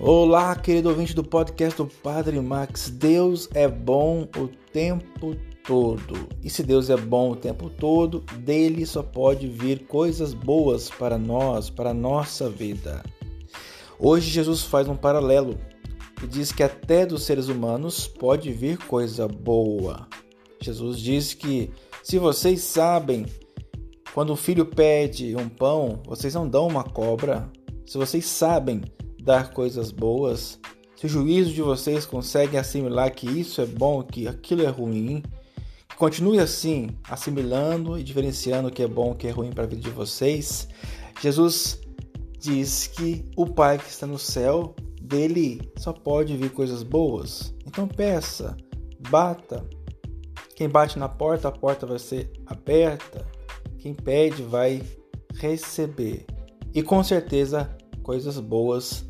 Olá, querido ouvinte do podcast do Padre Max. Deus é bom o tempo todo. E se Deus é bom o tempo todo, dele só pode vir coisas boas para nós, para a nossa vida. Hoje Jesus faz um paralelo e diz que até dos seres humanos pode vir coisa boa. Jesus diz que se vocês sabem, quando o filho pede um pão, vocês não dão uma cobra. Se vocês sabem dar coisas boas, se o juízo de vocês consegue assimilar que isso é bom, que aquilo é ruim, continue assim, assimilando e diferenciando o que é bom, o que é ruim para a vida de vocês. Jesus diz que o Pai que está no céu, dele só pode vir coisas boas. Então peça, bata. Quem bate na porta, a porta vai ser aberta. Quem pede vai receber. E com certeza coisas boas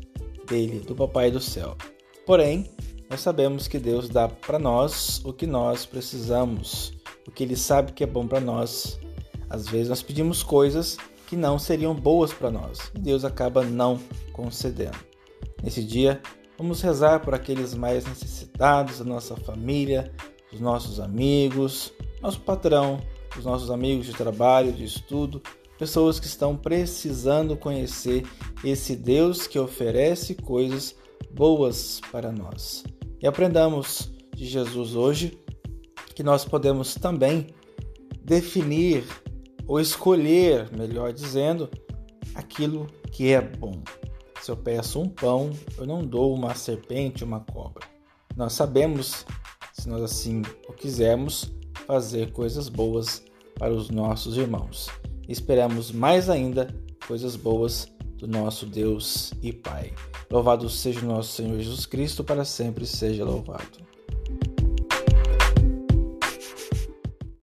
dele, do Papai do céu. Porém, nós sabemos que Deus dá para nós o que nós precisamos, o que Ele sabe que é bom para nós. Às vezes nós pedimos coisas que não seriam boas para nós e Deus acaba não concedendo. Nesse dia, vamos rezar por aqueles mais necessitados da nossa família, dos nossos amigos, nosso patrão, os nossos amigos de trabalho, de estudo, pessoas que estão precisando conhecer esse Deus que oferece coisas boas para nós. E aprendamos de Jesus hoje que nós podemos também definir ou escolher, melhor dizendo, aquilo que é bom. Se eu peço um pão, eu não dou uma serpente, uma cobra. Nós sabemos, se nós assim o quisermos, fazer coisas boas para os nossos irmãos esperamos mais ainda coisas boas do nosso Deus e Pai. Louvado seja o nosso Senhor Jesus Cristo, para sempre seja louvado.